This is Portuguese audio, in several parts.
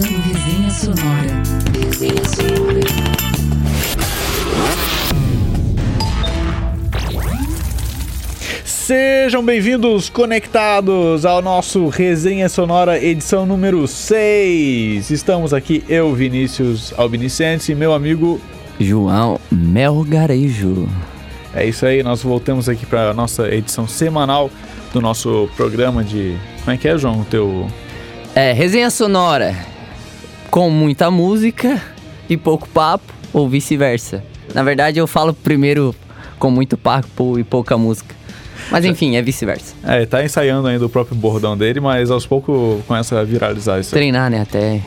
escutando Resenha Sonora. Resenha Sonora. Sejam bem-vindos, conectados ao nosso Resenha Sonora edição número 6. Estamos aqui, eu, Vinícius Albinicense, e meu amigo João Melgarejo. É isso aí, nós voltamos aqui para nossa edição semanal do nosso programa de. Como é que é, João? O teu. É, resenha sonora com muita música e pouco papo, ou vice-versa. Na verdade, eu falo primeiro com muito papo e pouca música. Mas enfim, é vice-versa. É, tá ensaiando ainda o próprio bordão dele, mas aos poucos começa a viralizar isso. Treinar, né? Até.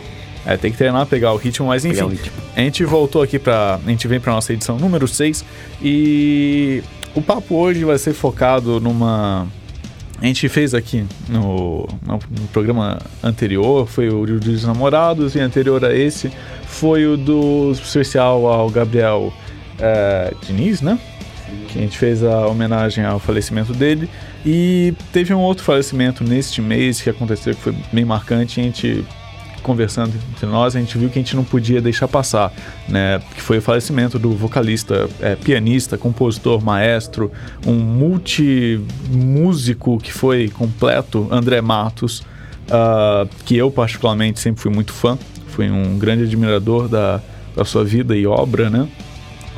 É, tem que treinar, pegar o ritmo, mas enfim. ritmo. A gente voltou aqui pra. A gente vem pra nossa edição número 6 e o papo hoje vai ser focado numa. A gente fez aqui no, no, programa anterior, foi o dos namorados, e anterior a esse foi o do especial ao Gabriel eh, Diniz, né? Que a gente fez a homenagem ao falecimento dele. E teve um outro falecimento neste mês que aconteceu, que foi bem marcante. A gente conversando entre nós, a gente viu que a gente não podia deixar passar, né? Que foi o falecimento do vocalista, é, pianista, compositor, maestro, um multimúsico que foi completo, André Matos, ah, que eu particularmente sempre fui muito fã, fui um grande admirador da, da sua vida e obra, né?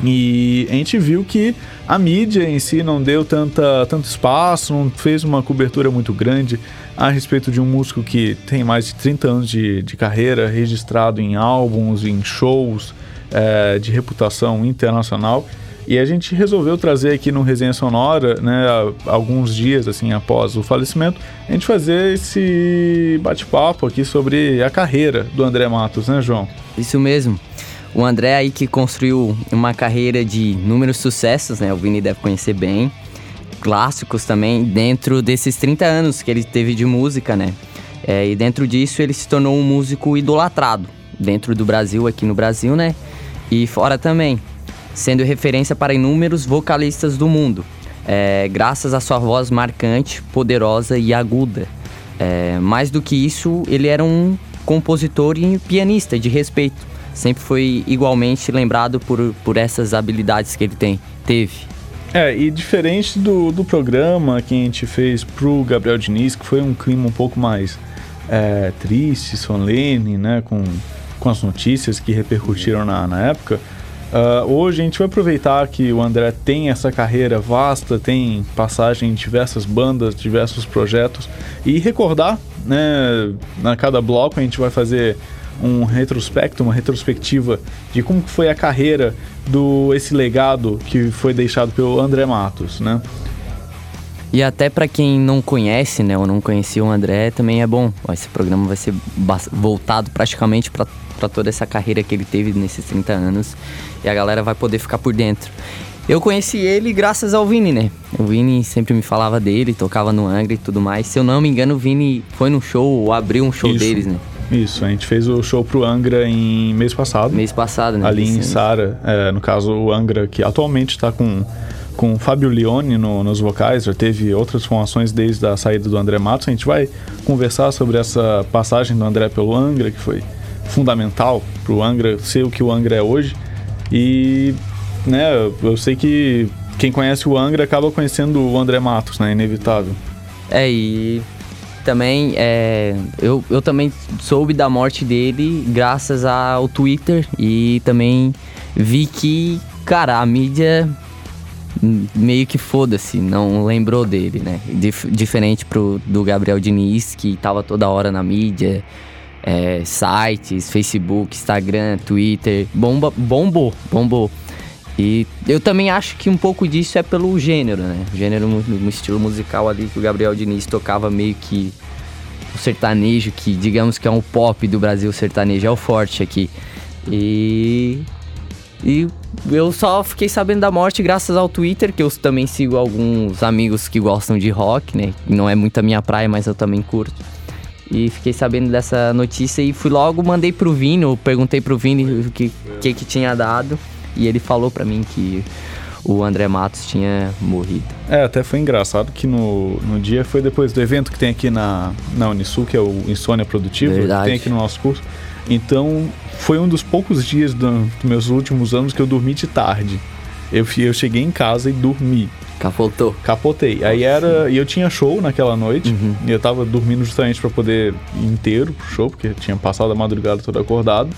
E a gente viu que a mídia em si não deu tanta, tanto espaço, não fez uma cobertura muito grande a respeito de um músico que tem mais de 30 anos de, de carreira, registrado em álbuns, em shows, eh, de reputação internacional. E a gente resolveu trazer aqui no Resenha Sonora, né, alguns dias assim após o falecimento, a gente fazer esse bate-papo aqui sobre a carreira do André Matos, né, João? Isso mesmo. O André aí que construiu uma carreira de inúmeros sucessos, né? O Vini deve conhecer bem. Clássicos também, dentro desses 30 anos que ele teve de música, né? É, e dentro disso ele se tornou um músico idolatrado. Dentro do Brasil, aqui no Brasil, né? E fora também. Sendo referência para inúmeros vocalistas do mundo. É, graças à sua voz marcante, poderosa e aguda. É, mais do que isso, ele era um compositor e pianista de respeito. Sempre foi igualmente lembrado por, por essas habilidades que ele tem, teve. É, e diferente do, do programa que a gente fez pro Gabriel Diniz, que foi um clima um pouco mais é, triste, solene, né, com, com as notícias que repercutiram na, na época, ah, hoje a gente vai aproveitar que o André tem essa carreira vasta, tem passagem em diversas bandas, diversos projetos, e recordar, né, na cada bloco a gente vai fazer um retrospecto, uma retrospectiva de como foi a carreira do esse legado que foi deixado pelo André Matos, né? E até pra quem não conhece, né, ou não conhecia o André, também é bom. Esse programa vai ser voltado praticamente pra pra toda essa carreira que ele teve nesses 30 anos. E a galera vai poder ficar por dentro. Eu conheci ele graças ao Vini, né? O Vini sempre me falava dele, tocava no Angra e tudo mais. Se eu não me engano, o Vini foi no show, ou abriu um show Isso. deles, né? Isso, a gente fez o show pro Angra em mês passado, Mês passado, né? ali em. Sara, é, no caso o Angra que atualmente está com com o Fábio Leone no- nos vocais, já teve outras formações desde a saída do André Matos. A gente vai conversar sobre essa passagem do André pelo Angra, que foi fundamental para o Angra ser o que o Angra é hoje. E, né, eu sei que quem conhece o Angra acaba conhecendo o André Matos, né? Inevitável. É, e também é, eu, eu também soube da morte dele graças ao Twitter e também vi que, cara, a mídia meio que foda-se, não lembrou dele, né? Dif- diferente pro, do Gabriel Diniz, que tava toda hora na mídia, é, sites, Facebook, Instagram, Twitter, bomba, bombou, bombou. E eu também acho que um pouco disso é pelo gênero, né? O gênero, no estilo musical ali que o Gabriel Diniz tocava meio que o sertanejo, que digamos que é um pop do Brasil, sertanejo é o forte aqui. E. E eu só fiquei sabendo da morte graças ao Twitter, que eu também sigo alguns amigos que gostam de rock, né? Não é muito a minha praia, mas eu também curto. E fiquei sabendo dessa notícia e fui logo, mandei pro Vini, perguntei pro Vini o que, que que tinha dado. E ele falou pra mim que o André Matos tinha morrido. É, até foi engraçado que no, no dia foi depois do evento que tem aqui na, na Unisul, que é o Insônia Produtiva, que Verdade. tem aqui no nosso curso. Então, foi um dos poucos dias do- dos meus últimos anos que eu dormi de tarde. Eu, eu cheguei em casa e dormi. Capotou. Capotei. Aí era. E eu tinha show naquela noite. Uhum. E eu tava dormindo justamente pra poder ir inteiro pro show, porque tinha passado a madrugada toda acordado.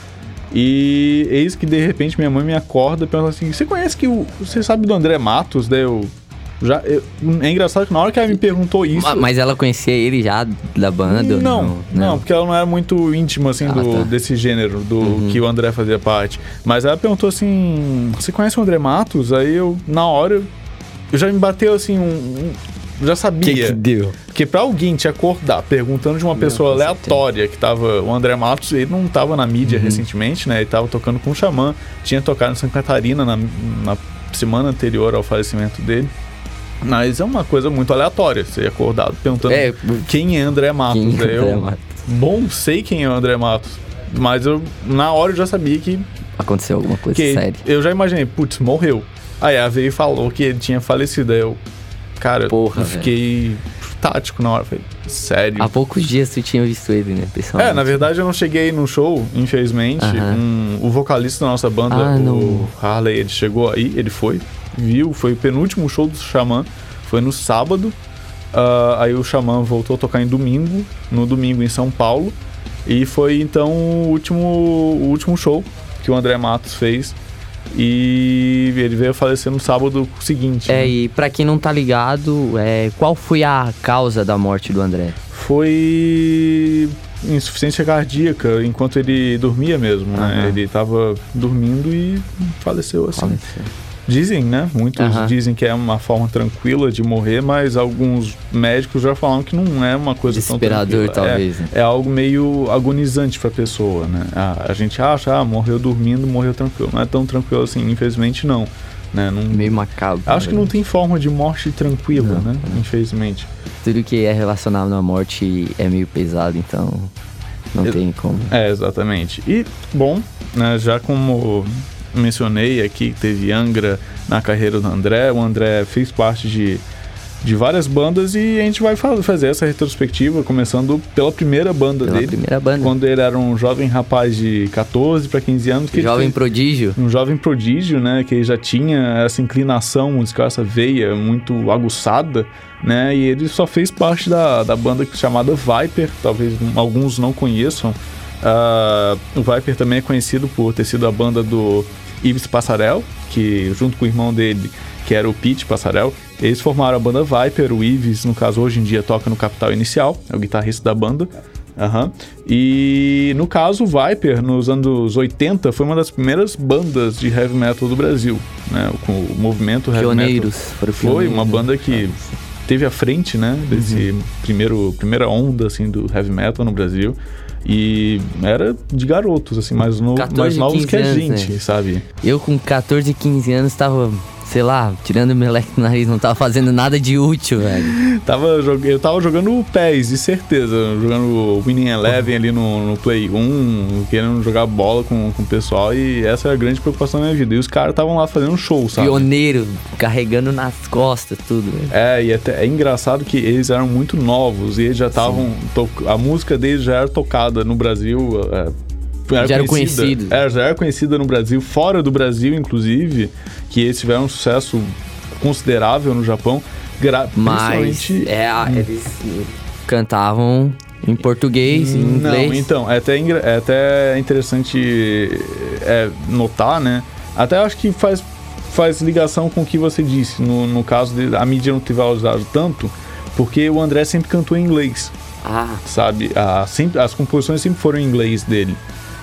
E eis que de repente minha mãe me acorda e pergunta assim: Você conhece que o. Você sabe do André Matos? Daí eu. Já, eu- é engraçado que na hora que ela me perguntou isso. Ma- Mas ela conhecia ele já da banda? ou Não, não, porque ela não era muito íntima, assim, Ah, do, tá. desse gênero, do Uhum. que o André fazia parte. Mas ela perguntou assim: Você conhece o André Matos? Aí eu, na hora, eu, eu já me bateu assim, um. um- já sabia. deu? Porque pra alguém te acordar perguntando de uma pessoa certeza. aleatória que tava. O André Matos, ele não tava na mídia recentemente, né? Ele tava tocando com o Xamã. Tinha tocado em Santa Catarina na, na semana anterior ao falecimento dele. Mas é uma coisa muito aleatória, você acordado perguntando É, quem é André Matos. Quem é Daí eu, André Matos? Bom, sei quem é o André Matos. Mas eu, na hora, eu já sabia que, Aconteceu alguma coisa que séria. eu já imaginei, putz, morreu. Aí a veio e falou que ele tinha falecido. Aí eu, cara, Porra, eu fiquei tático na hora. Falei, sério. Há poucos dias tu tinha visto ele, né, pessoalmente? É, na verdade eu não cheguei no show, infelizmente. Aham. Um- o vocalista da nossa banda, Ah, o não. Harley, ele chegou aí, ele foi, viu, foi o penúltimo show do Xamã, foi no sábado. Ah, aí o Xamã voltou a tocar em domingo, no domingo em São Paulo. E foi então o último, o último show que o André Matos fez. E ele veio falecer no sábado seguinte. É, né? e pra quem não tá ligado, é, qual foi a causa da morte do André? foi insuficiência cardíaca enquanto ele dormia mesmo, né? Ele tava dormindo e faleceu assim. Faleceu. Dizem, né? Muitos dizem que é uma forma tranquila de morrer, mas alguns médicos já falaram que não é uma coisa tão tranquila. talvez, É, né? é algo meio agonizante pra pessoa, né? A, a gente acha, ah, morreu dormindo, morreu tranquilo. Não é tão tranquilo assim, infelizmente não. Né? não Meio macabro. acho que né? não tem forma de morte tranquila, Não, né? Infelizmente. Tudo que é relacionado à morte é meio pesado, então não Eu- tem como. É, exatamente. E, bom, né, já como mencionei aqui, que teve Angra na carreira do André, o André fez parte de, de várias bandas e a gente vai fa- fazer essa retrospectiva, começando pela primeira banda Pela dele, primeira banda. quando ele era um jovem rapaz de 14 para 15 anos. Que Jovem fez- prodígio. um jovem prodígio, né, que já tinha essa inclinação musical, essa veia muito aguçada, né, e ele só fez parte da, da banda chamada Viper, talvez alguns não conheçam. Ah, o Viper também é conhecido por ter sido a banda do Ives Passarel, que junto com o irmão dele, que era o Pete Passarel, eles formaram a banda Viper, o Ives, no caso, hoje em dia toca no Capital Inicial, é o guitarrista da banda. Aham. E no caso, o Viper, nos anos 80, foi uma das primeiras bandas de heavy metal do Brasil, né? Com o movimento heavy Pioneiros. metal. Foi uma banda que teve à frente, né? Desse primeiro, primeira onda, assim, do heavy metal no Brasil. E era de garotos, assim, mais, no, 14, mais novos 15 que a gente, né? sabe? Eu com 14, 15 anos tava, sei lá, tirando meu leque do nariz, não tava fazendo nada de útil, velho. Tava, eu tava jogando o PES, de certeza. Jogando o Winning Eleven ali no, no Play 1, querendo jogar bola com, com o pessoal. E essa é a grande preocupação da minha vida. E os caras estavam lá fazendo um show, sabe? Pioneiro, carregando nas costas, tudo, velho. É, e até, é engraçado que eles eram muito novos e eles já estavam. A música deles já era tocada no Brasil. é, Já eram conhecida- conhecidos. É, já era conhecida no Brasil, fora do Brasil, inclusive, que eles tiveram um sucesso considerável no Japão. gra- Mas é, eles cantavam em português, em inglês. Não, então, é até, é até interessante é, notar, né? Até acho que faz, faz ligação com o que você disse, no, no caso de a mídia não ter valorizado tanto, porque o André sempre cantou em inglês, Ah, sabe? A, sempre, as composições sempre foram em inglês dele.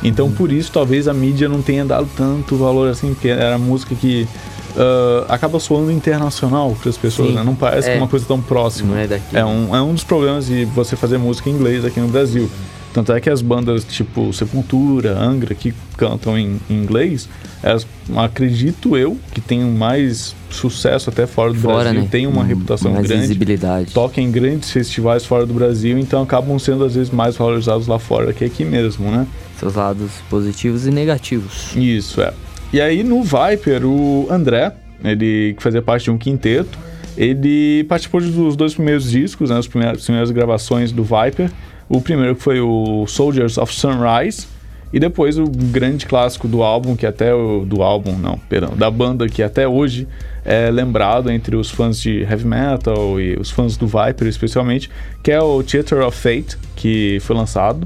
Então, por isso, talvez a mídia não tenha dado tanto valor assim, porque era música que ah, acaba soando internacional para as pessoas, Sim, né? Não parece que é. é uma coisa tão próxima. não é daqui. É um, é um dos problemas de você fazer música em inglês aqui no Brasil. Tanto é que as bandas tipo Sepultura, Angra, que cantam em, em inglês, elas, acredito eu, que tenham mais sucesso até fora do Fora, Brasil, né? têm uma Hum, reputação mais grande, visibilidade. tocam em grandes festivais fora do Brasil, então acabam sendo às vezes mais valorizados lá fora que aqui mesmo, né? Seus lados positivos e negativos. Isso, é. E aí no Viper, o André, ele que fazia parte de um quinteto, ele participou dos dois primeiros discos, né, as primeiras, as primeiras gravações do Viper. O primeiro que foi o Soldiers of Sunrise E depois o grande clássico do álbum, que até o do álbum, não, perdão, da banda que até hoje é lembrado entre os fãs de heavy metal e os fãs do Viper especialmente, que é o Theater of Fate, que foi lançado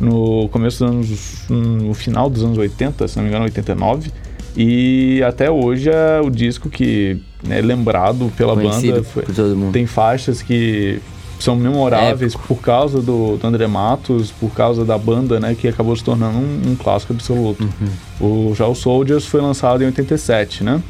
no começo dos anos, no final dos anos 80, se não me engano, 89. E até hoje é o disco que é lembrado pela Conhecido banda. Foi- por todo mundo. tem faixas que são memoráveis por causa do, do André Matos, por causa da banda, né, que acabou se tornando um, um clássico absoluto. O, já o Soldiers foi lançado em 87, né?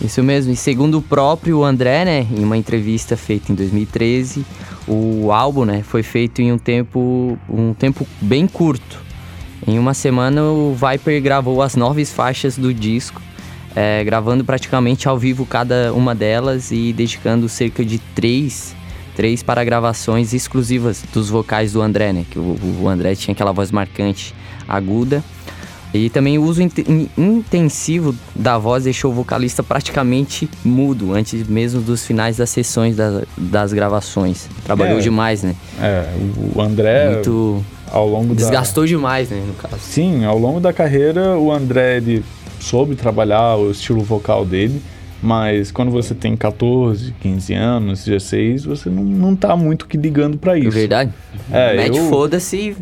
Isso mesmo, e segundo o próprio André, né, em uma entrevista feita em 2013, o álbum, né, foi feito em um tempo, um tempo bem curto. Em uma semana o Viper gravou as nove faixas do disco, eh, gravando praticamente ao vivo cada uma delas e dedicando cerca de três, três para gravações exclusivas dos vocais do André, né, que o, o André tinha aquela voz marcante, aguda. E também o uso in- intensivo da voz deixou o vocalista praticamente mudo antes mesmo dos finais das sessões das, das gravações. Trabalhou É. demais, né? É, o André, Muito. ao longo da... Desgastou demais, né? No caso. Sim, ao longo da carreira, o André, ele soube trabalhar o estilo vocal dele, mas quando você tem 14, 15 anos, 16, você não, não tá muito que ligando pra É isso. verdade. É, Mete foda-se e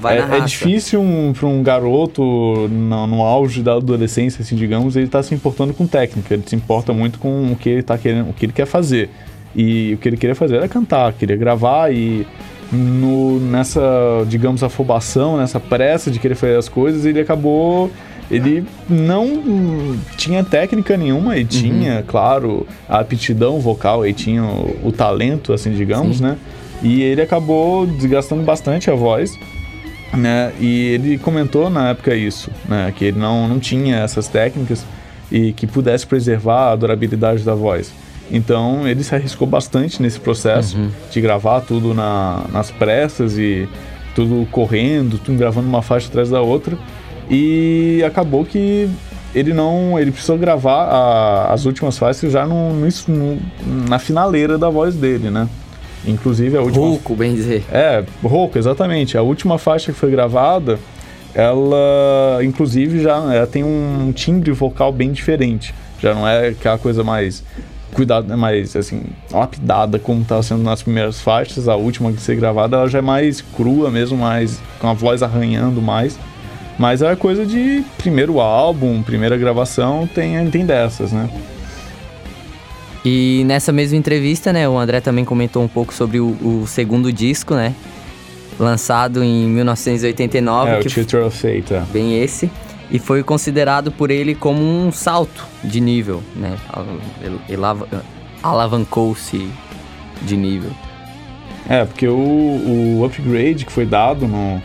vai na é, raça. é difícil um, para um garoto no, no auge da adolescência, assim, digamos, ele tá se importando com técnica, ele se importa muito com o que ele tá querendo, o que ele quer fazer. E o que ele queria fazer era cantar, queria gravar e no, nessa, digamos, afobação, nessa pressa de querer fazer as coisas, ele acabou ele não tinha técnica nenhuma, ele tinha, claro, a aptidão vocal, ele tinha o, o talento, assim, digamos, Sim. né? E ele acabou desgastando bastante a voz, né? E ele comentou na época isso, né? Que ele não, não tinha essas técnicas e que pudesse preservar a durabilidade da voz. Então ele se arriscou bastante nesse processo de gravar tudo na, nas pressas e tudo correndo, tudo gravando uma faixa atrás da outra. E acabou que ele não. Ele precisou gravar a- as últimas faixas já no, no- na finaleira da voz dele, né? Inclusive a última. Rouco, bem dizer. É, rouco, exatamente. A última faixa que foi gravada, ela, inclusive, já ela tem um timbre vocal bem diferente. Já não é aquela coisa mais cuidado, mais assim, lapidada como estava sendo nas primeiras faixas. A última que foi gravada, ela já é mais crua mesmo, mais com a voz arranhando mais. Mas é coisa de primeiro álbum, primeira gravação, tem, tem dessas, né? E nessa mesma entrevista, né, o André também comentou um pouco sobre o, o segundo disco, né? Lançado em 1989, é, o que Tutor of Fate, é. bem esse, e foi considerado por ele como um salto de nível, né? Ele- ele alava- Alavancou-se de nível. É, porque o, o upgrade que foi dado no,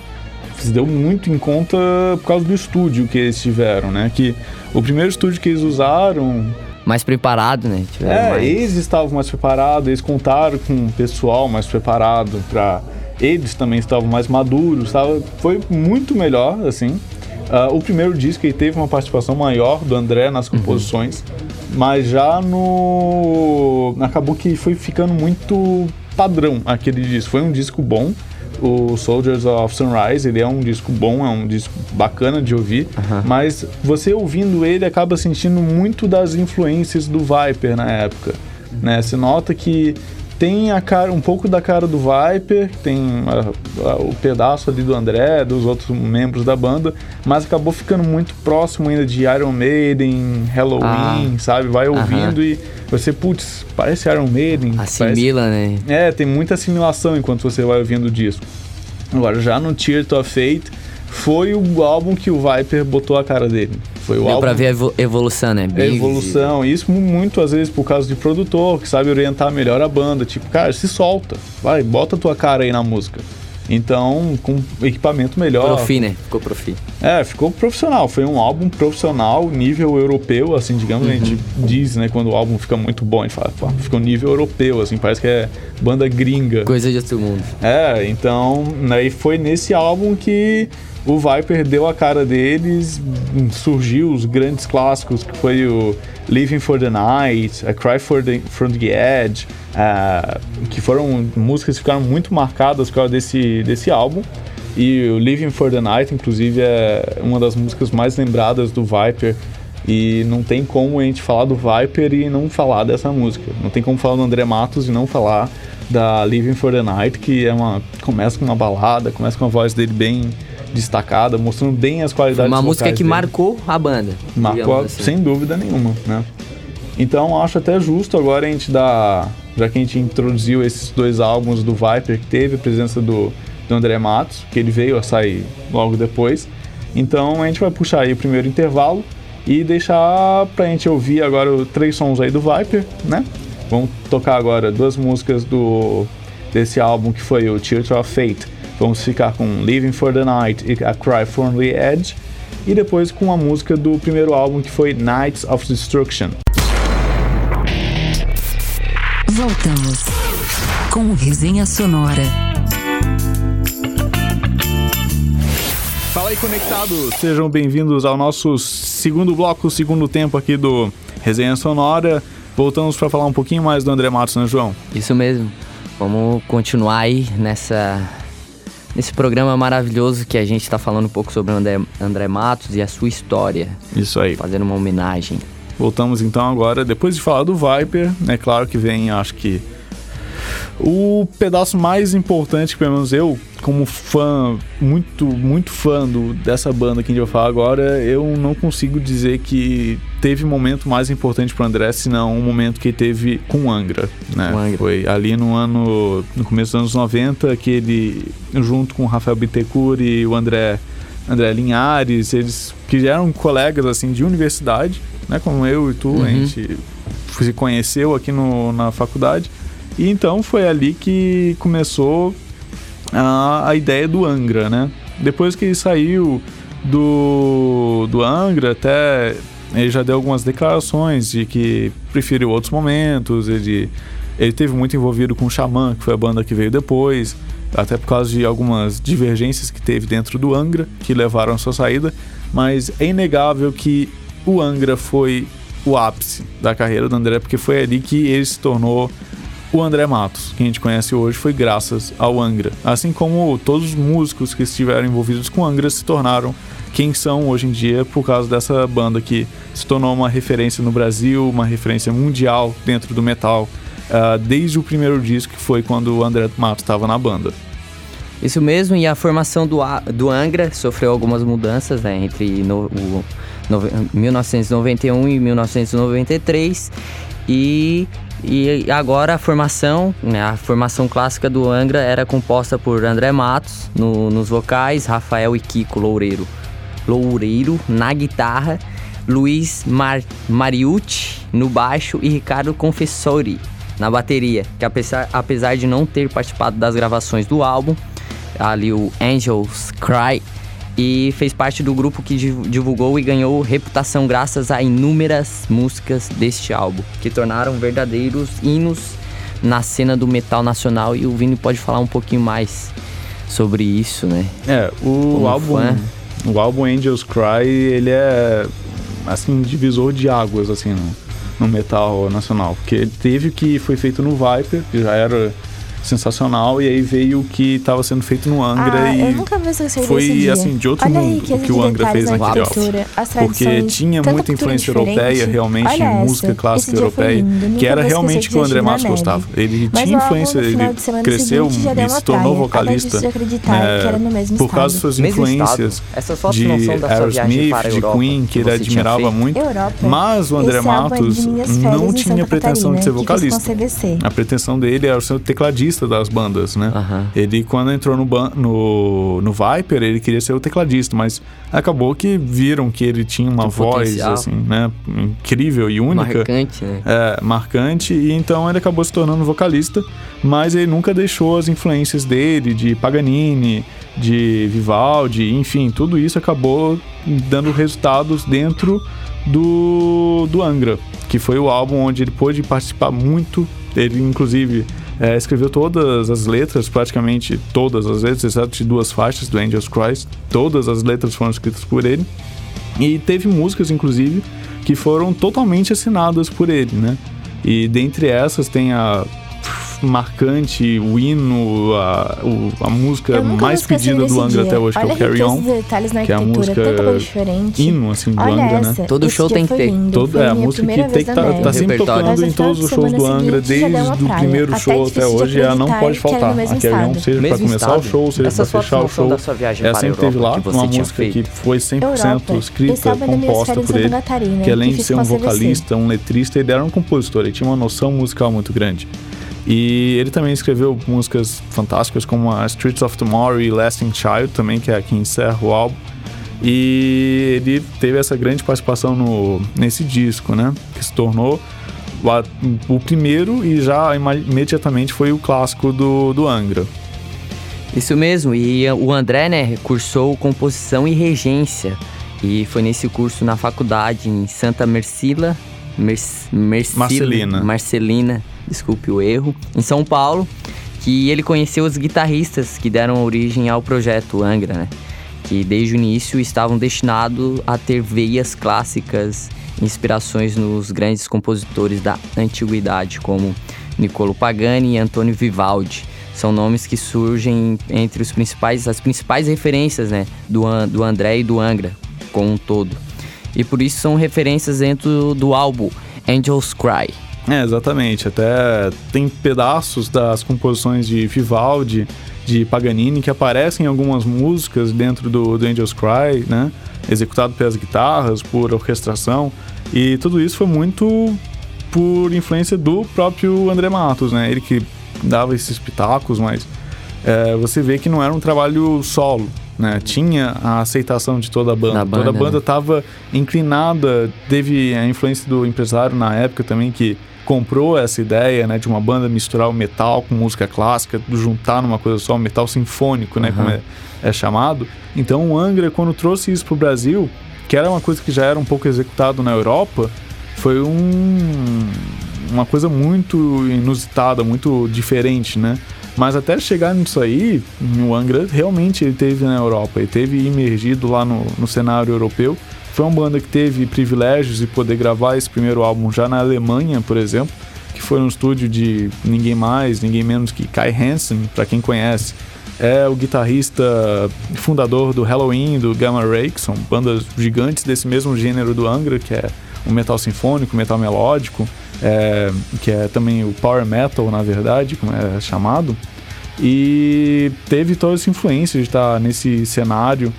se deu muito em conta por causa do estúdio que eles tiveram, né? Que o primeiro estúdio que eles usaram, Mais preparado, né? Tiveram é, mais- eles estavam mais preparados, eles contaram com um pessoal mais preparado para eles também estavam mais maduros, tava, foi muito melhor, assim. Ah, o primeiro disco ele teve uma participação maior do André nas composições, mas já no acabou que foi ficando muito padrão aquele disco. Foi um disco bom. O Soldiers of Sunrise, ele é um disco bom, é um disco bacana de ouvir, mas você ouvindo ele acaba sentindo muito das influências do Viper na época, né? Você nota que tem a cara, um pouco da cara do Viper, tem a- a- o pedaço ali do André, dos outros membros da banda, mas acabou ficando muito próximo ainda de Iron Maiden, Halloween, sabe? Vai ouvindo e você, putz, parece Iron Maiden. parece- Assimila, né? é, tem muita assimilação enquanto você vai ouvindo o disco. Agora, já no Tear of Fate, foi o álbum que o Viper botou a cara dele. Foi o Deu álbum pra ver a evo- evolução, né? a Bem evolução. E isso mu- muito às vezes por causa de produtor que sabe orientar melhor a banda. Tipo, cara, se solta. Vai, bota tua cara aí na música. Então, com equipamento melhor. Profi, né? Ficou profi. É, ficou profissional. Foi um álbum profissional, nível europeu, assim, digamos. A gente diz, né, quando o álbum fica muito bom, a gente fala, ficou nível europeu, assim, parece que é banda gringa. Coisa de outro mundo. É, então, aí foi nesse álbum que o Viper deu a cara deles, surgiu os grandes clássicos, que foi o Living for the Night, A Cry for the, from the Edge, ah, que foram músicas que ficaram muito marcadas por causa desse, desse álbum. E o Living for the Night, inclusive, é uma das músicas mais lembradas do Viper. E não tem como a gente falar do Viper e não falar dessa música. Não tem como falar do André Matos e não falar da Living for the Night, que é uma começa com uma balada, começa com a voz dele bem destacada, mostrando bem as qualidades Uma música que dele. marcou a banda. Marcou, assim. sem dúvida nenhuma, né? Então acho até justo agora a gente dar, já que a gente introduziu esses dois álbuns do Viper, que teve a presença do, do André Matos, que ele veio a sair logo depois. Então a gente vai puxar aí o primeiro intervalo e deixar pra gente ouvir agora os três sons aí do Viper, né? Vamos tocar agora duas músicas do desse álbum que foi o Theater of Fate. Vamos ficar com Living for the Night e A Cry from the Edge. E depois com a música do primeiro álbum que foi Nights of Destruction. Voltamos com Resenha Sonora. Fala aí, conectados! Sejam bem-vindos ao nosso segundo bloco, segundo tempo aqui do Resenha Sonora. Voltamos para falar um pouquinho mais do André Matos, né, João? Isso mesmo. Vamos continuar aí nessa nesse programa maravilhoso que a gente tá falando um pouco sobre o André, André Matos e a sua história, Isso aí. fazendo uma homenagem. Voltamos então agora, depois de falar do Viper, é claro que vem, acho que o pedaço mais importante, pelo menos eu, como fã, muito, muito fã do, dessa banda que a gente vai falar agora, eu não consigo dizer que teve momento mais importante pro André, senão um momento que ele teve com o Angra, né? Com Angra. Foi ali no ano, no começo dos anos 90, que ele, junto com o Rafael Bittencourt e o André, André Linhares, eles que eram colegas, assim, de universidade, né? Como eu e tu, a Uhum. gente se conheceu aqui no, na faculdade. E então foi ali que começou a, a ideia do Angra, né? Depois que ele saiu do, do Angra, até ele já deu algumas declarações de que preferiu outros momentos, ele, ele teve muito envolvido com o Xamã, que foi a banda que veio depois, até por causa de algumas divergências que teve dentro do Angra, que levaram à sua saída, mas é inegável que o Angra foi o ápice da carreira do André, porque foi ali que ele se tornou o André Matos, que a gente conhece hoje, foi graças ao Angra. Assim como todos os músicos que estiveram envolvidos com Angra se tornaram quem são hoje em dia por causa dessa banda que se tornou uma referência no Brasil, uma referência mundial dentro do metal, ah, desde o primeiro disco, que foi quando o André Matos estava na banda. Isso mesmo, e a formação do, do Angra sofreu algumas mudanças né, entre no, o, nove- 1991 e 1993. E, e agora a formação, né, a formação clássica do Angra era composta por André Matos no- nos vocais, Rafael e Kiko Loureiro, Loureiro na guitarra, Luiz Mar, Mariucci no baixo e Ricardo Confessori na bateria, que apesar, apesar de não ter participado das gravações do álbum, ali o Angels Cry, e fez parte do grupo que div- divulgou e ganhou reputação graças a inúmeras músicas deste álbum, que tornaram verdadeiros hinos na cena do metal nacional e o Vini pode falar um pouquinho mais sobre isso, né? É, o Como álbum, fã. o álbum Angels Cry, ele é assim divisor de águas assim no, no metal nacional, porque ele teve o que foi feito no Viper, que já era sensacional, e aí veio o que estava sendo feito no Angra ah, e eu nunca vi essa foi, dia. assim, de outro Olha mundo riqueza o que o Angra fez na naquele as Porque tinha muita influência diferente. europeia, realmente, Olha música essa, clássica europeia, lindo, que era realmente o que o André Matos gostava. Ele Mas tinha influência, ele cresceu e se tornou praia, vocalista mesmo por causa das suas influências só de Aerosmith, de Queen, que ele admirava muito. Mas o André é Matos não tinha pretensão de ser vocalista. A pretensão dele era ser o tecladista das bandas, né? Aham. Ele, quando entrou no, no, no Viper, ele queria ser o tecladista, mas acabou que viram que ele tinha uma voz, potencial. assim, né? Incrível e única. Marcante, né? É, marcante, e então ele acabou se tornando vocalista, mas ele nunca deixou as influências dele, de Paganini, de Vivaldi, enfim, tudo isso acabou dando resultados dentro do, do Angra, que foi o álbum onde ele pôde participar muito. Ele, inclusive, é, escreveu todas as letras, praticamente todas as letras, exceto de duas faixas do Angels Christ. Todas as letras foram escritas por ele. E teve músicas, inclusive, que foram totalmente assinadas por ele, né? E dentre essas tem a marcante, o hino, a, o- a música mais pedida do Angra dia. até hoje, que é Olha o Carry On. detalhes na que é a música diferente. Hino, assim, do Olha Angra, essa, né? Todo esse show tem que ter. lindo, Todo, é, a música que tem que tá, tá sempre tocando em todos os shows do Angra, desde o primeiro show difícil até hoje, ela não acreditar pode faltar. A Carry On, seja pra começar o show, seja pra fechar o não show, ela sempre teve lá uma música que foi 100% Europa. escrita, é composta por ele. Que além de ser um vocalista, um letrista, ele era um compositor, ele tinha uma noção musical muito grande. E ele também escreveu músicas fantásticas como a Streets of Tomorrow e Lasting Child também, que é a que encerra o álbum. E ele teve essa grande participação no, nesse disco, né? Que se tornou o, o primeiro e já imediatamente foi o clássico do, do Angra. Isso mesmo, e o André, né, cursou composição e regência. E foi nesse curso na faculdade em Santa Mercila, Merc- Mercila- Marcelina. Marcelina, desculpe o erro, em São Paulo, que ele conheceu os guitarristas que deram origem ao projeto Angra, né? Que desde o início estavam destinados a ter veias clássicas, inspirações nos grandes compositores da antiguidade, como Niccolo Pagani e Antônio Vivaldi. São nomes que surgem entre os principais, as principais referências né, do, do André e do Angra, como um todo. E por isso são referências dentro do álbum Angels Cry. É, exatamente. Até tem pedaços das composições de Vivaldi, de Paganini, que aparecem em algumas músicas dentro do, do Angels Cry, né? Executado pelas guitarras, por orquestração. E tudo isso foi muito por influência do próprio André Matos, né? Ele que dava esses pitacos, mas é, você vê que não era um trabalho solo, né? Tinha a aceitação de toda a banda. Da banda, toda a banda né? estava inclinada, teve a influência do empresário na época também que comprou essa ideia, né, de uma banda misturar o metal com música clássica, juntar numa coisa só, o metal sinfônico, né, como é, é chamado. Então o Angra, quando trouxe isso pro Brasil, que era uma coisa que já era um pouco executado na Europa, foi um, uma coisa muito inusitada, muito diferente, né? Mas até chegar nisso aí, o Angra realmente ele teve na Europa, ele teve imergido lá no, no cenário europeu. Foi uma banda que teve privilégios de poder gravar esse primeiro álbum já na Alemanha, por exemplo, que foi um estúdio de ninguém mais, ninguém menos que Kai Hansen, para quem conhece. É o guitarrista fundador do Halloween, do Gamma Ray, que são bandas gigantes desse mesmo gênero do Angra, que é o metal sinfônico, metal melódico, é, que é também o power metal, na verdade, como é chamado. E teve toda essa influência de estar nesse cenário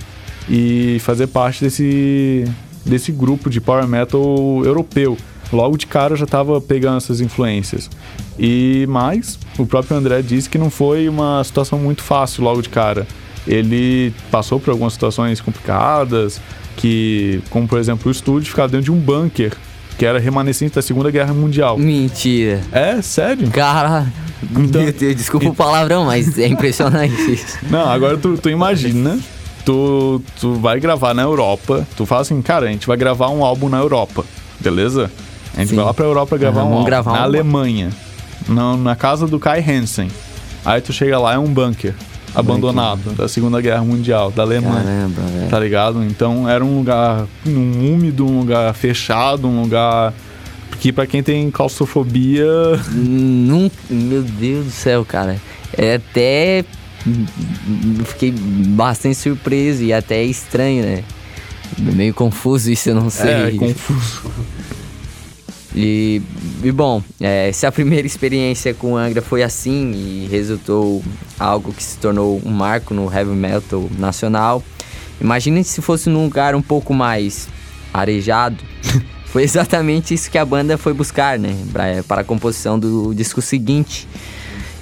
e fazer parte desse, desse grupo de power metal europeu. Logo de cara eu já estava pegando essas influências. E mais, o próprio André disse que não foi uma situação muito fácil logo de cara. Ele passou por algumas situações complicadas, que, como por exemplo, o estúdio ficava dentro de um bunker, que era remanescente da Segunda Guerra Mundial. Mentira. É, sério? Cara, Então- desculpa o palavrão, mas é impressionante isso. Não, agora tu, tu imagina, tu, tu vai gravar na Europa, tu fala assim, cara, a gente vai gravar um álbum na Europa, beleza? A gente Sim. vai lá pra Europa gravar Aham, um álbum, gravar na um- Alemanha, na, na casa do Kai Hansen. Aí tu chega lá, é um bunker abandonado da Segunda Guerra Mundial, da Alemanha. Caramba, velho. Tá ligado? Então era um lugar um úmido, um lugar fechado, um lugar que pra quem tem claustrofobia Nun- Meu Deus do céu, cara. É até. Fiquei bastante surpreso e até estranho, né? Meio confuso isso, eu não sei. é confuso. E, e bom, é, se a primeira experiência com Angra foi assim e resultou algo que se tornou um marco no heavy metal nacional, imagine se fosse num lugar um pouco mais arejado. foi exatamente isso que a banda foi buscar, né? Pra, para a composição do disco seguinte.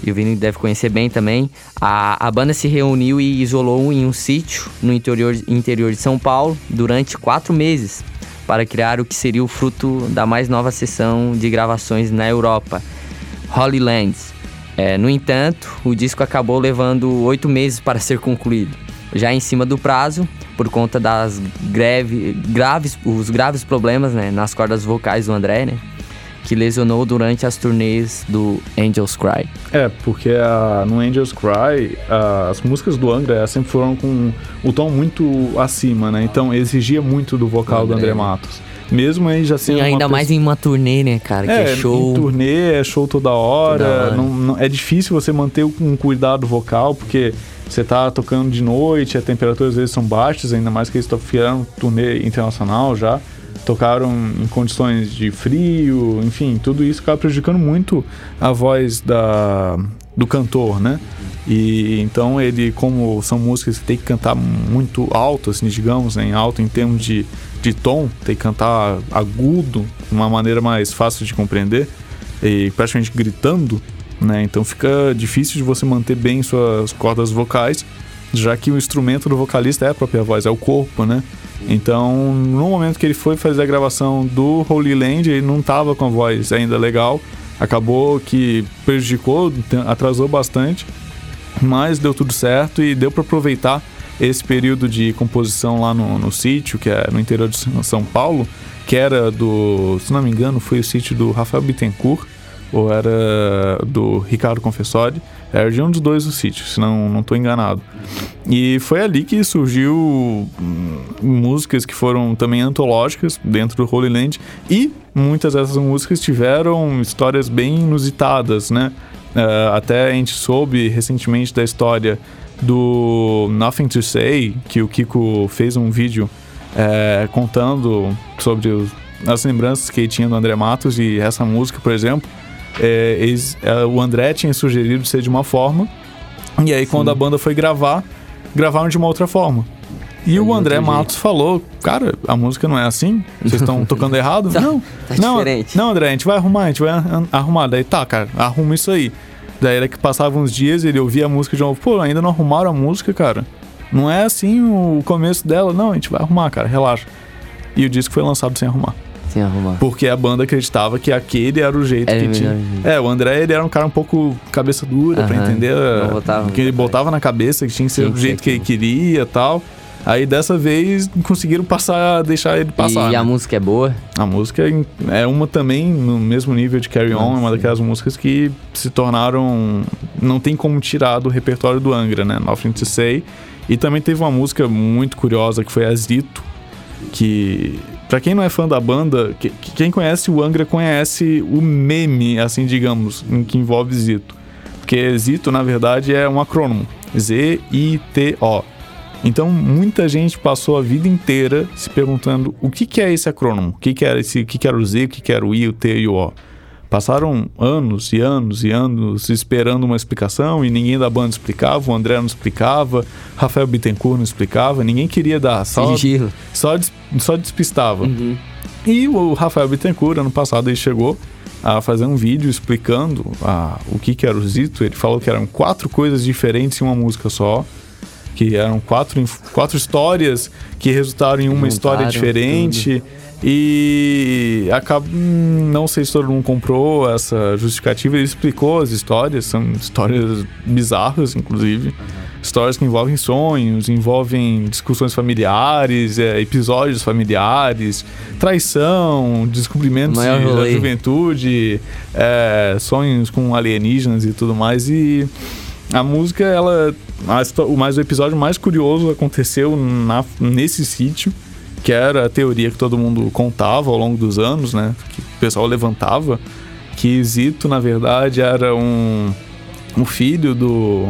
E o Vini deve conhecer bem também. A, a banda se reuniu e isolou em um sítio no interior, interior de São Paulo durante quatro meses para criar o que seria o fruto da mais nova sessão de gravações na Europa, Holy Lands. É, no entanto, o disco acabou levando oito meses para ser concluído. Já em cima do prazo, por conta das greve, graves, os graves problemas né, nas cordas vocais do André, né, que lesionou durante as turnês do Angels Cry. É, porque a- no Angels Cry, a- as músicas do Angra elas sempre foram com o tom muito acima, né? Então exigia muito do vocal do André, André né? Matos. mesmo aí já sendo E ainda mais em uma turnê, né, cara? Que é, é, show. em turnê, é show toda hora. Toda hora. Não, não- é difícil você manter um cuidado vocal, porque você tá tocando de noite, a temperatura às vezes são baixas, ainda mais que eles estão fizeram turnê internacional já. Tocaram em condições de frio, enfim, tudo isso acaba prejudicando muito a voz da, do cantor, né? E então ele, como são músicas que tem que cantar muito alto, assim, digamos, né, em alto em termos de, de tom, tem que cantar agudo, de uma maneira mais fácil de compreender, e praticamente gritando, né? Então fica difícil de você manter bem suas cordas vocais, já que o instrumento do vocalista é a própria voz, é o corpo, né? Então, no momento que ele foi fazer a gravação do Holy Land, ele não tava com a voz ainda legal, acabou que prejudicou, atrasou bastante, mas deu tudo certo e deu para aproveitar esse período de composição lá no, no sítio, que é no interior de São Paulo, que era do, se não me engano, foi o sítio do Rafael Bittencourt, ou era do Ricardo Confessori, era de um dos dois do sítio, se não não enganado. E foi ali que surgiu hum, músicas que foram também antológicas dentro do Holy Land e muitas dessas músicas tiveram histórias bem inusitadas, né? Eh, até a gente soube recentemente da história do Nothing to Say, que o Kiko fez um vídeo eh, contando sobre os- as lembranças que ele tinha do André Matos e essa música, por exemplo. Eh, eles- eh, o André tinha sugerido ser de uma forma, e aí quando a banda foi gravar, gravaram de uma outra forma. E o de André Matos falou: Cara, a música não é assim? Vocês estão tocando errado? Tá- não, tá não, diferente. não, André, a gente vai arrumar, a gente vai ar- arrumar. Daí tá, cara, arruma isso aí. Daí era que passavam uns dias, ele ouvia a música de novo. Pô, ainda não arrumaram a música, cara. Não é assim o começo dela. Não, a gente vai arrumar, cara, relaxa. E o disco foi lançado sem arrumar. Arrumar. Porque a banda acreditava que aquele era o jeito Era que o tinha. jeito. É, o André, ele era um cara um pouco cabeça dura pra Aham, entender. não botava que ele botava na cabeça que tinha que ser que jeito ser que ele queria e tal. Aí dessa vez conseguiram passar, deixar ele passar. e né? a música é boa? A música é uma também no mesmo nível de Carry On, é uma daquelas músicas que se tornaram. Não tem como tirar do repertório do Angra, né? Nothing to Say. E também teve uma música muito curiosa que foi a Zito, que. Pra quem não é fã da banda, que- que- quem conhece o Angra conhece o meme, assim, digamos, em que envolve Zito. Porque Zito, na verdade, é um acrônimo. Z-I-T-O. Então, muita gente passou a vida inteira se perguntando o que, que é esse acrônimo, o que, que era esse, o que, que era o Z, o que, que era o I, o T e o O. Passaram anos e anos e anos esperando uma explicação e ninguém da banda explicava, o André não explicava, Rafael Bittencourt não explicava, ninguém queria dar, só, Sigilo. só, só despistava. Uhum. E o Rafael Bittencourt, ano passado, ele chegou a fazer um vídeo explicando ah, o que, que era o Zito. Ele falou que eram quatro coisas diferentes em uma música só. Que eram quatro, quatro histórias que resultaram em uma história Juntaram diferente. E acaba, hum, não sei se todo mundo comprou essa justificativa. Ele explicou as histórias, são histórias bizarras, inclusive. Histórias que envolvem sonhos, envolvem discussões familiares, é, episódios familiares, traição, descobrimentos de- da juventude, é, sonhos com alienígenas e tudo mais. E a música, ela. a mais o episódio mais curioso aconteceu na, nesse sítio, que era a teoria que todo mundo contava ao longo dos anos, né? Que o pessoal levantava. Que Zito, na verdade, era um, um filho do,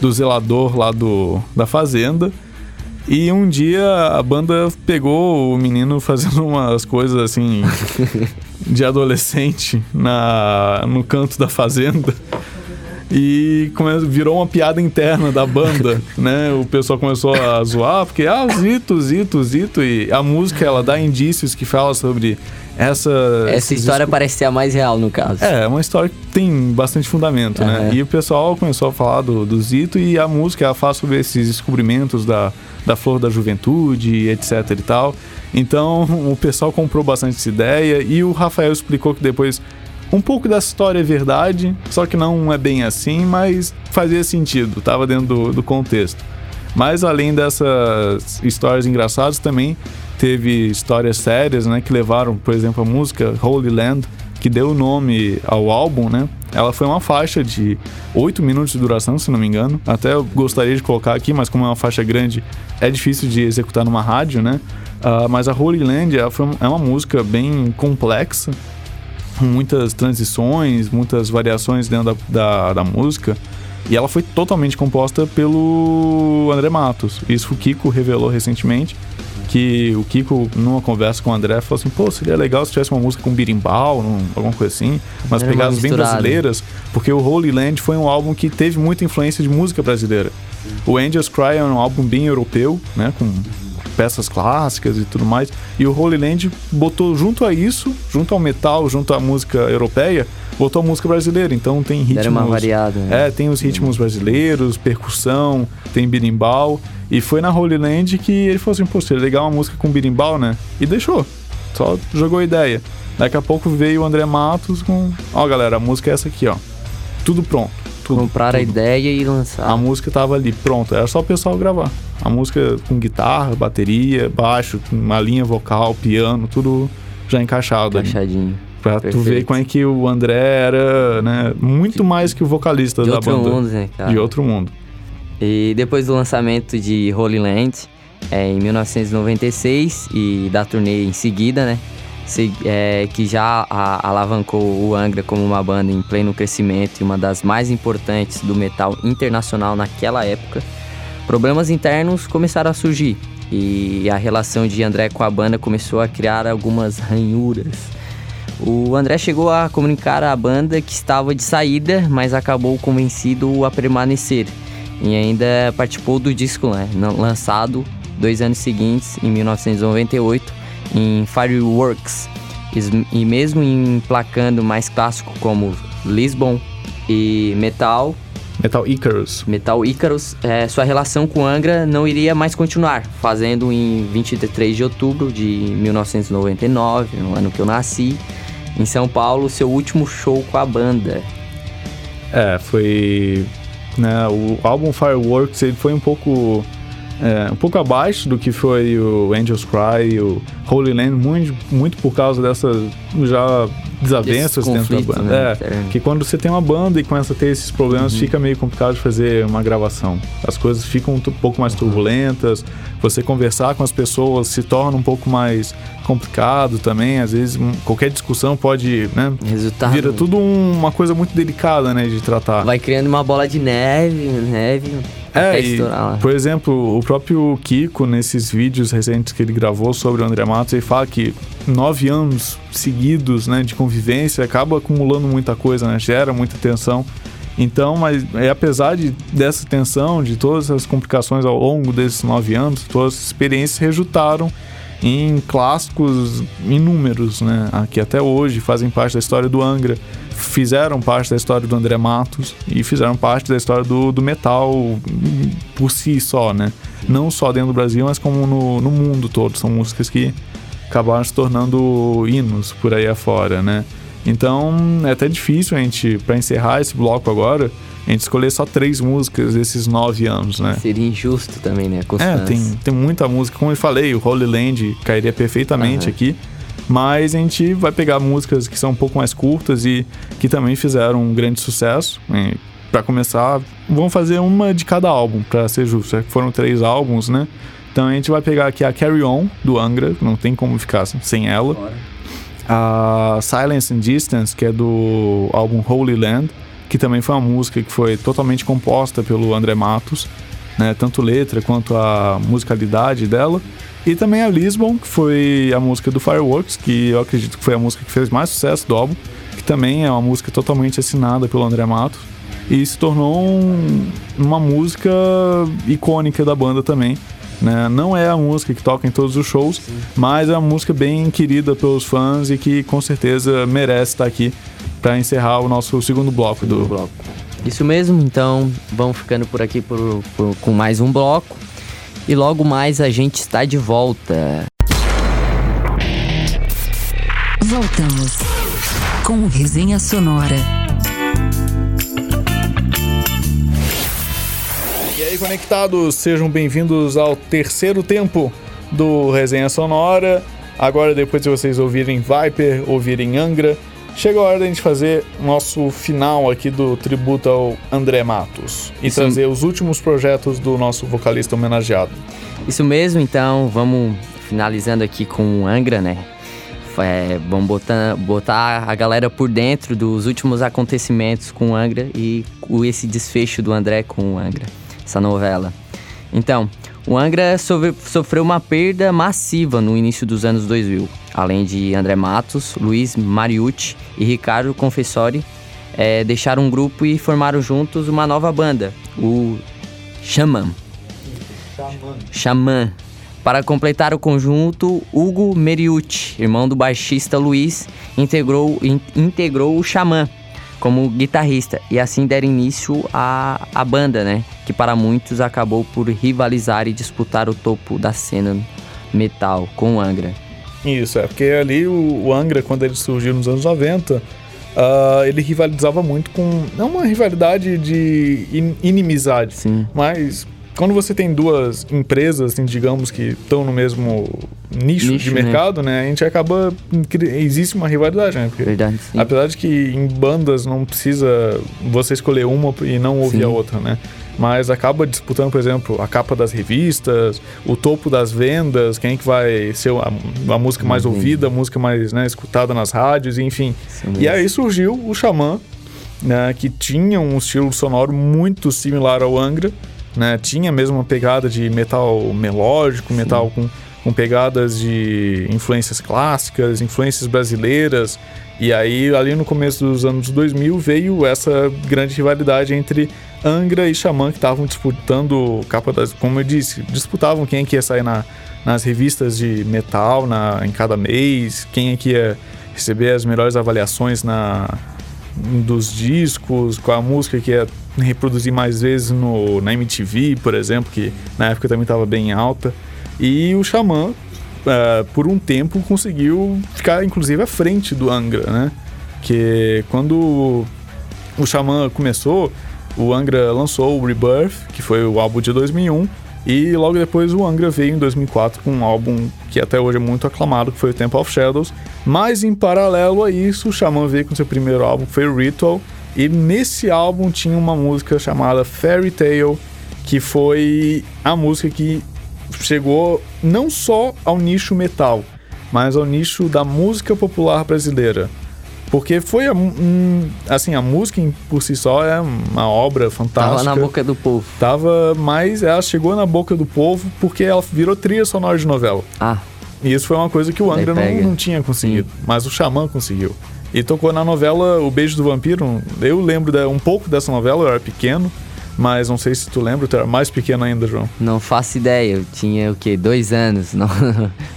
do zelador lá do, da fazenda. E um dia a banda pegou o menino fazendo umas coisas assim de adolescente na, no canto da fazenda. E virou uma piada interna da banda, né? O pessoal começou a zoar, porque, ah, Zito, Zito, Zito. E a música, ela dá indícios que fala sobre essa... Essa história parece ser a mais real, no caso. é, é uma história que tem bastante fundamento, né? Aham. E o pessoal começou a falar do, do Zito e a música ela fala sobre esses descobrimentos da, da flor da juventude, etc e tal. Então o pessoal comprou bastante essa ideia e o Rafael explicou que depois um pouco dessa história é verdade, só que não é bem assim, mas fazia sentido, tava dentro do, do contexto. Mas além dessas histórias engraçadas, também teve histórias sérias, né? Que levaram, por exemplo, a música Holy Land, que deu o nome ao álbum, né? Ela foi uma faixa de 8 minutos de duração, se não me engano. Até eu gostaria de colocar aqui, mas como é uma faixa grande, é difícil de executar numa rádio, né? Uh, mas a Holy Land é, uma música bem complexa, com muitas transições, muitas variações dentro da, da, da, música. E ela foi totalmente composta pelo André Matos. Isso o Kiko revelou recentemente. Que o Kiko, numa conversa com o André, falou assim: pô, seria legal se tivesse uma música com birimbau, alguma coisa assim, Era pegadas bem brasileiras, porque o Holy Land foi um álbum que teve muita influência de música brasileira. O Angels Cry é um álbum bem europeu, né, com peças clássicas e tudo mais. E o Holy Land botou junto a isso, junto ao metal, junto à música europeia, botou a música brasileira. Então tem ritmos. Era uma variada. Né? É, tem os ritmos brasileiros, percussão, tem birimbau. E foi na Holy Land que ele falou assim: pô, seria legal uma música com birimbau, né? E deixou. Só jogou ideia. Daqui a pouco veio o André Matos com: ó, galera, a música é essa aqui, ó. Tudo pronto. Tudo, Comprar tudo. a ideia e lançar. A música tava ali, pronto. Era só o pessoal gravar. A música com guitarra, bateria, baixo, uma linha vocal, piano, tudo já encaixado. Encaixadinho. Ali. Pra Perfeito. tu ver como é que o André era, né? Muito mais que o vocalista de da outro banda. Mundo, né, cara? De outro mundo. E depois do lançamento de Holy Land, é, em 1996, e da turnê em seguida, né? É, que já a, alavancou o Angra como uma banda em pleno crescimento e uma das mais importantes do metal internacional naquela época, problemas internos começaram a surgir e a relação de André com a banda começou a criar algumas ranhuras. O André chegou a comunicar à banda que estava de saída, mas acabou convencido a permanecer e ainda participou do disco né, lançado dois anos seguintes, em 1998, em Fireworks. E mesmo emplacando mais clássico como Lisbon e Metal, Metal Icarus. Metal Icarus, é, sua relação com Angra não iria mais continuar, fazendo em 23 de outubro de 1999, no ano que eu nasci, em São Paulo, seu último show com a banda. É, foi. Né, o álbum Fireworks ele foi um pouco. É, um pouco abaixo do que foi o Angels Cry e o Holy Land, muito, muito por causa dessas já desavenças dentro da banda. Né? É, que quando você tem uma banda e começa a ter esses problemas, uhum. fica meio complicado de fazer uma gravação. As coisas ficam um pouco mais turbulentas, você conversar com as pessoas se torna um pouco mais complicado também. Às vezes, qualquer discussão pode, né? Resultado. Vira tudo um, uma coisa muito delicada, né, de tratar. Vai criando uma bola de neve, neve. É, e, por exemplo, o próprio Kiko, nesses vídeos recentes que ele gravou sobre o André Matos, ele fala que nove anos seguidos né, de convivência acaba acumulando muita coisa, né, gera muita tensão. Então, mas é, apesar de, dessa tensão, de todas as complicações ao longo desses nove anos, todas as experiências resultaram em clássicos inúmeros, né? Até hoje fazem parte da história do Angra, fizeram parte da história do André Matos e fizeram parte da história do, do metal por si só, né? Não só dentro do Brasil, mas como no, no mundo todo. São músicas que acabaram se tornando hinos por aí afora, né? Então é até difícil a gente, para encerrar esse bloco agora, a gente escolher só três músicas desses nove anos, né? Seria injusto também, né? É, tem, tem muita música. Como eu falei, o Holy Land cairia perfeitamente uhum. aqui. Mas a gente vai pegar músicas que são um pouco mais curtas e que também fizeram um grande sucesso. Para começar, vamos fazer uma de cada álbum, para ser justo. Foram três álbuns, né? Então a gente vai pegar aqui a Carry On, do Angra, não tem como ficar sem ela. Bora. A Silence and Distance, que é do álbum Holy Land que também foi uma música que foi totalmente composta pelo André Matos, né, tanto letra quanto a musicalidade dela. E também a Lisbon, que foi a música do Fireworks, que eu acredito que foi a música que fez mais sucesso do álbum, que também é uma música totalmente assinada pelo André Matos. E se tornou um, uma música icônica da banda também. Né? Não é a música que toca em todos os shows, Sim. mas é uma música bem querida pelos fãs e que com certeza merece estar aqui para encerrar o nosso segundo bloco segundo do bloco. Isso mesmo, então vamos ficando por aqui por, por, com mais um bloco e logo mais a gente está de volta. Voltamos com Resenha Sonora. Aí, conectados, sejam bem-vindos ao terceiro tempo do Resenha Sonora. Agora, depois de vocês ouvirem Viper, ouvirem Angra, Chega a hora da gente fazer nosso final aqui do tributo ao André Matos e Isso trazer os últimos projetos do nosso vocalista homenageado. Isso mesmo, então vamos finalizando aqui com Angra, né? É, vamos botar, botar a galera por dentro dos últimos acontecimentos com Angra e esse desfecho do André com Angra, essa novela. Então, o Angra sofreu uma perda massiva no início dos anos 2000, além de André Matos, Luiz Mariucci e Ricardo Confessori é, deixaram um grupo e formaram juntos uma nova banda, o Xamã. Xamã. Para completar o conjunto, Hugo Meriucci, irmão do baixista Luiz, integrou, in, integrou o Xamã como guitarrista e assim deram início à, à banda, né? Que para muitos acabou por rivalizar e disputar o topo da cena metal com o Angra. Isso, é porque ali o, o Angra, quando ele surgiu nos anos 90, uh, ah, ele rivalizava muito com. Não uma rivalidade de in, inimizade, Sim. mas quando você tem duas empresas, assim, digamos, que estão no mesmo nicho, nicho de né? mercado, né? né? A gente acaba. Existe uma rivalidade, né? Porque, Verdade. Sim. Apesar de que em bandas não precisa você escolher uma e não ouvir sim. a outra, né? Mas acaba disputando, por exemplo, a capa das revistas, o topo das vendas, quem é que vai ser a, a música mais ouvida, a música mais né, escutada nas rádios, enfim. Sim, e aí surgiu o Xamã, né, que tinha um estilo sonoro muito similar ao Angra, né? Tinha mesmo uma pegada de metal melódico, Sim. metal com, com pegadas de influências clássicas, influências brasileiras. E aí, ali no começo dos anos 2000, veio essa grande rivalidade entre Angra e Xamã, que estavam disputando capa das. Como eu disse, disputavam quem é que ia sair na, nas revistas de metal na, em cada mês, quem é que ia receber as melhores avaliações na, dos discos, qual a música que ia reproduzir mais vezes no, na MTV, por exemplo, que na época também estava bem alta. E o Xamã, uh, por um tempo, conseguiu ficar inclusive à frente do Angra, né? Que quando o Xamã começou, o Angra lançou o Rebirth, que foi o álbum de 2001, e logo depois o Angra veio em 2004 com um álbum que até hoje é muito aclamado, que foi o Temple of Shadows. Mas em paralelo a isso, o Xamã veio com seu primeiro álbum, que foi o Ritual, e nesse álbum tinha uma música chamada Fairy Tale, que foi a música que chegou não só ao nicho metal, mas ao nicho da música popular brasileira. Porque foi, um, assim, a música por si só é uma obra fantástica. Tava na boca do povo. Tava, mas ela chegou na boca do povo porque ela virou trilha sonora de novela. Ah. E isso foi uma coisa que o Angra não, não, tinha conseguido, Sim. mas o Xamã conseguiu. E tocou na novela O Beijo do Vampiro. Eu lembro de, um pouco dessa novela, eu era pequeno. Mas não sei se tu lembra, tu era mais pequeno ainda, João. Não faço ideia, eu tinha o quê? Dois anos. Não...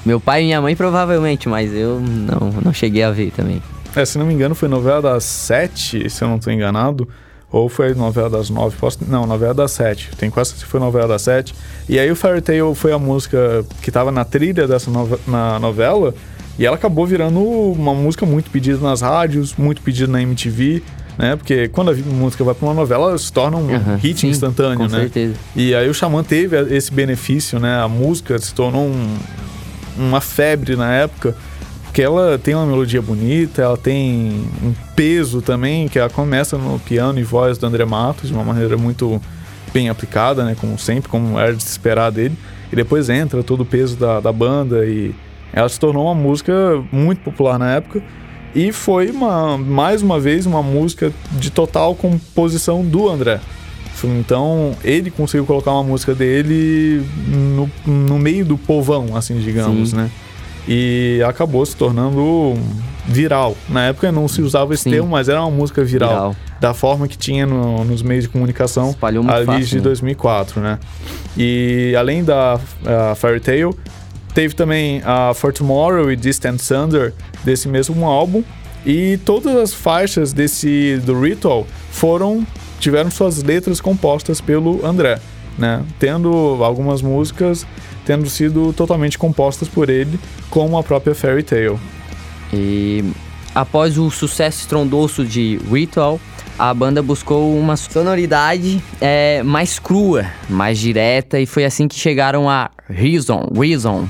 Meu pai e minha mãe provavelmente, mas eu não, não cheguei a ver também. É, se não me engano, foi novela das sete, se eu não estou enganado. Ou foi novela das nove? Posso... Não, novela das sete. Tem quase que foi novela das sete. E aí o Fairy Tail foi a música que estava na trilha dessa no... na novela. E ela acabou virando uma música muito pedida nas rádios, muito pedida na MTV, né? Porque quando a música vai para uma novela, ela se torna um uhum, hit sim, instantâneo, com né? Certeza. E aí o Xamã teve esse benefício, né? A música se tornou um, uma febre na época, porque ela tem uma melodia bonita, ela tem um peso também, que ela começa no piano e voz do André Matos de uma maneira muito bem aplicada, né? Como sempre, como era de se esperar dele. E depois entra todo o peso da, da banda e ela se tornou uma música muito popular na época e foi uma, mais uma vez uma música de total composição do André. Então ele conseguiu colocar uma música dele no, no meio do povão, assim, digamos, Sim. né? E acabou se tornando viral. Na época não se usava esse Sim. termo, mas era uma música viral. viral. Da forma que tinha no, nos meios de comunicação Espalhou muito ali fácil, de 2004, né? E além da Fairy Tale, Teve também a For Tomorrow e Distant Thunder desse mesmo álbum. E todas as faixas desse do Ritual foram tiveram suas letras compostas pelo André, né? Tendo algumas músicas tendo sido totalmente compostas por ele, como a própria Fairy Tale. E após o sucesso estrondoso de Ritual, a banda buscou uma sonoridade é, mais crua, mais direta, e foi assim que chegaram a Reason, Reason,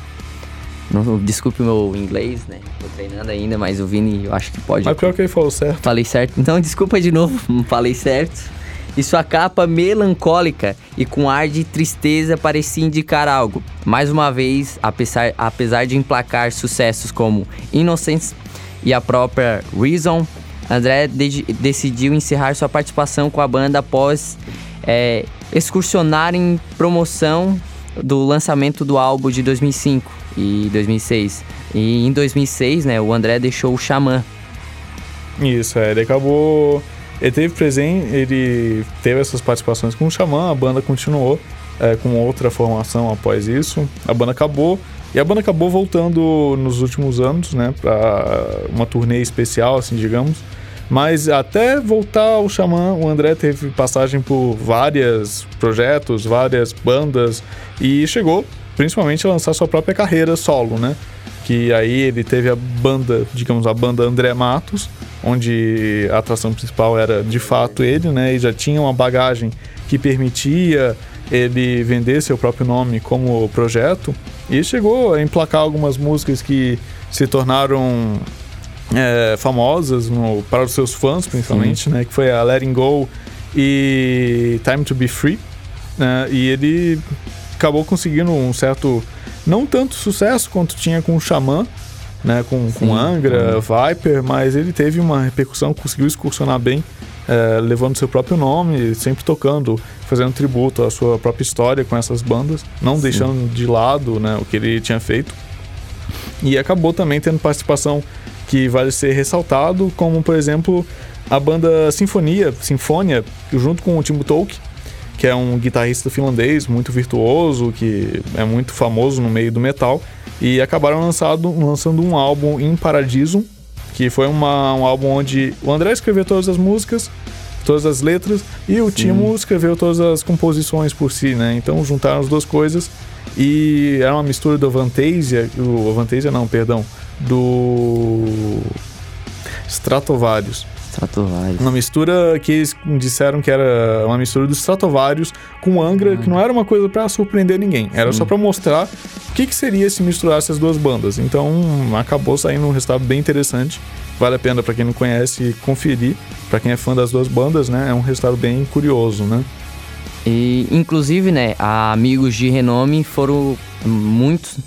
não, desculpe o meu inglês, né? Tô treinando ainda, mas o Vini eu acho que pode. Mas pior que ele falou certo. Falei certo. Então desculpa de novo, não falei certo. E sua capa melancólica e com ar de tristeza parecia indicar algo. Mais uma vez, apesar, apesar de emplacar sucessos como Innocence e a própria Reason, André de decidiu encerrar sua participação com a banda após é, excursionar em promoção do lançamento do álbum de 2005 e 2006. E em 2006, né, o André deixou o Xamã. Isso, é, ele acabou ele teve presente, ele teve essas participações com o Xamã, a banda continuou é, com outra formação após isso. A banda acabou e a banda acabou voltando nos últimos anos, né, para uma turnê especial, assim, digamos. Mas até voltar ao Xamã, o André teve passagem por vários projetos, várias bandas e chegou principalmente a lançar sua própria carreira solo, né? Que aí ele teve a banda, digamos, a banda André Matos, onde a atração principal era de fato ele, né? E já tinha uma bagagem que permitia ele vender seu próprio nome como projeto. E chegou a emplacar algumas músicas que se tornaram é, famosas no, para os seus fãs, principalmente, Sim. né? Que foi a Letting Go e Time to Be Free. Né? E ele acabou conseguindo um certo, não tanto sucesso quanto tinha com o Xamã, né, com, com Angra. Viper, mas ele teve uma repercussão, conseguiu excursionar bem, é, levando seu próprio nome, sempre tocando, fazendo tributo à sua própria história com essas bandas, não Sim. deixando de lado né, o que ele tinha feito. E acabou também tendo participação que vale ser ressaltado, como por exemplo a banda Sinfonia, Sinfonia, junto com o Timo Tolk, que é um guitarrista finlandês muito virtuoso, que é muito famoso no meio do metal, e acabaram lançado, lançando um álbum em Paradiso, que foi uma, um álbum onde o André escreveu todas as músicas, todas as letras, e o. Timo escreveu todas as composições por si, né? Então juntaram as duas coisas e era uma mistura do Avantasia, o Avantasia não, perdão, do Stratovarius. Stratovarius. Uma mistura que eles disseram que era uma mistura dos Stratovarius com Angra, que não era uma coisa para surpreender ninguém. Era Sim. só para mostrar o que, que seria se misturar essas duas bandas. Então acabou saindo um resultado bem interessante. Vale a pena para quem não conhece conferir. Para quem é fã das duas bandas, né? É um resultado bem curioso, né? E inclusive, né, amigos de renome foram muitos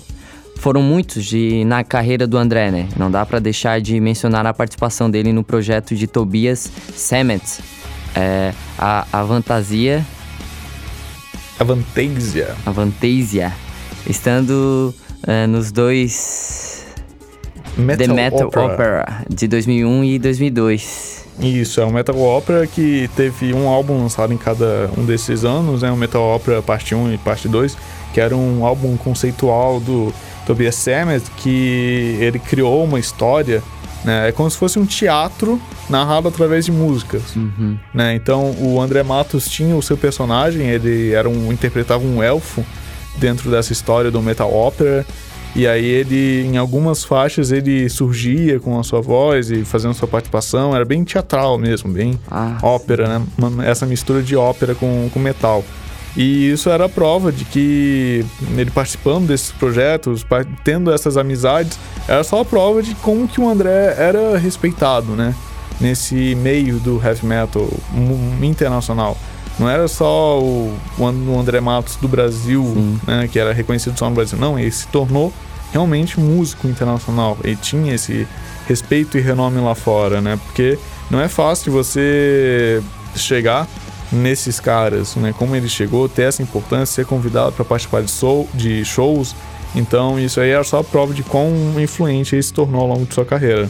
foram muitos de, na carreira do André, né? Não dá para deixar de mencionar a participação dele no projeto de Tobias Sammet, é, a, a Fantasia. A Fantasia. A Fantasia. Estando é, nos dois. Metal The Metal Opera. Opera de 2001 e 2002. Isso, é um Metal Opera que teve um álbum lançado em cada um desses anos, né? O Metal Opera parte 1 e parte 2, que era um álbum conceitual do Tobias Sammet, que ele criou uma história, né? É como se fosse um teatro narrado através de músicas, uhum. né? Então o André Matos tinha o seu personagem, ele era um interpretava um elfo dentro dessa história do metal opera. E aí ele, em algumas faixas, ele surgia com a sua voz e fazendo sua participação. Era bem teatral mesmo, bem ah, ópera, né? essa mistura de ópera com, com metal. E isso era a prova de que ele participando desses projetos, tendo essas amizades, era só a prova de como que o André era respeitado, né? Nesse meio do heavy metal internacional. Não era só o, o André Matos do Brasil, né, que era reconhecido só no Brasil. Não, ele se tornou realmente músico internacional. Ele tinha esse respeito e renome lá fora, né? Porque não é fácil você chegar nesses caras, né? Como ele chegou, ter essa importância, ser convidado para participar de, show, de shows. Então, isso aí era só a prova de quão influente ele se tornou ao longo de sua carreira.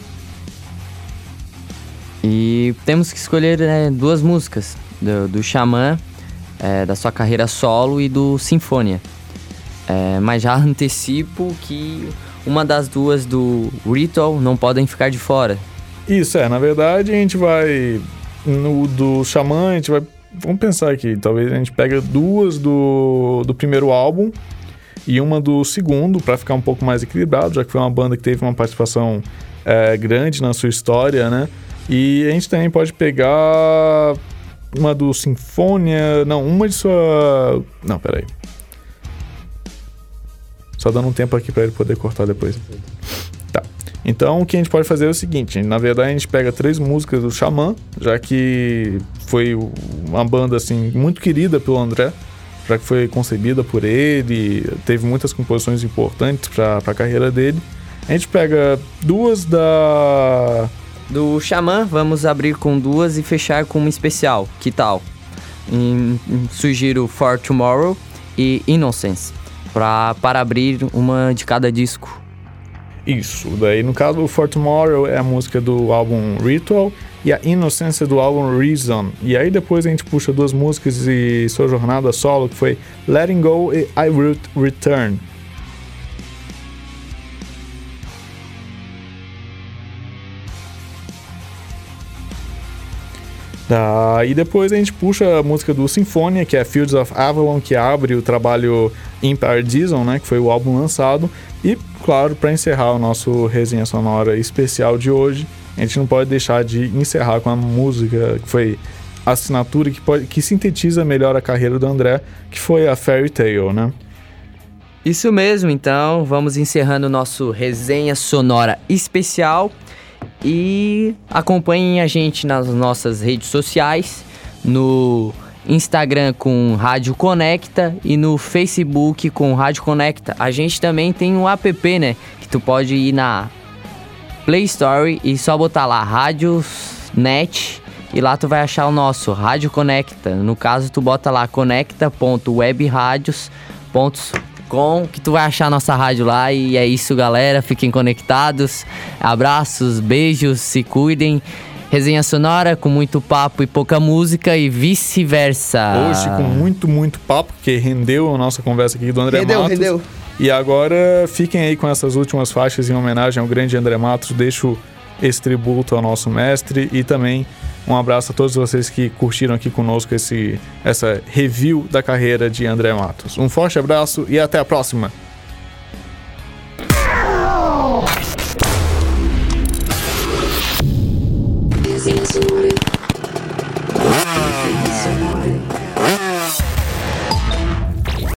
E temos que escolher né, duas músicas do, do Xamã, é, da sua carreira solo e do Sinfonia. É, mas já antecipo que uma das duas do Ritual não podem ficar de fora. Isso, é. Na verdade, a gente vai. No do Xamã, a gente vai Vamos pensar aqui, talvez a gente pega duas do, do primeiro álbum e uma do segundo para ficar um pouco mais equilibrado, já que foi uma banda que teve uma participação é, grande na sua história, né? E a gente também pode pegar uma do Sinfonia, não, uma de sua, não, peraí. Só dando um tempo aqui para ele poder cortar depois. Então, o que a gente pode fazer é o seguinte: na verdade, a gente pega três músicas do Xamã, já que foi uma banda assim muito querida pelo André, já que foi concebida por ele, teve muitas composições importantes para a carreira dele. A gente pega duas da do Xamã, vamos abrir com duas e fechar com uma especial. Que tal? Em, em, sugiro For Tomorrow e Innocence para abrir uma de cada disco. Isso, daí no caso o For Tomorrow é a música do álbum Ritual e a Inocência do álbum Reason. E aí depois a gente puxa duas músicas e sua jornada solo que foi Letting Go e I Will Return. Tá, e depois a gente puxa a música do Sinfonia, que é Fields of Avalon, que abre o trabalho Empire Dizon, né, que foi o álbum lançado. E, claro, para encerrar o nosso resenha sonora especial de hoje, a gente não pode deixar de encerrar com a música que foi a assinatura que, pode, que sintetiza melhor a carreira do André, que foi a Fairy Tale, né? Isso mesmo, então vamos encerrando o nosso resenha sonora especial. E acompanhem a gente nas nossas redes sociais, no Instagram com Rádio Conecta e no Facebook com Rádio Conecta. A gente também tem um app, né? Que tu pode ir na Play Store e só botar lá Rádio Net e lá tu vai achar o nosso Rádio Conecta. No caso, tu bota lá conecta.webradios.com com, que tu vai achar a nossa rádio lá. E é isso, galera. Fiquem conectados. Abraços, beijos, se cuidem. Resenha sonora com muito papo e pouca música e vice-versa. Hoje com muito, muito papo, porque rendeu a nossa conversa aqui do André rendeu, Matos. Rendeu, E agora fiquem aí com essas últimas faixas em homenagem ao grande André Matos. Deixo esse tributo ao nosso mestre e também um abraço a todos vocês que curtiram aqui conosco esse, essa review da carreira de André Matos. Um forte abraço e até a próxima!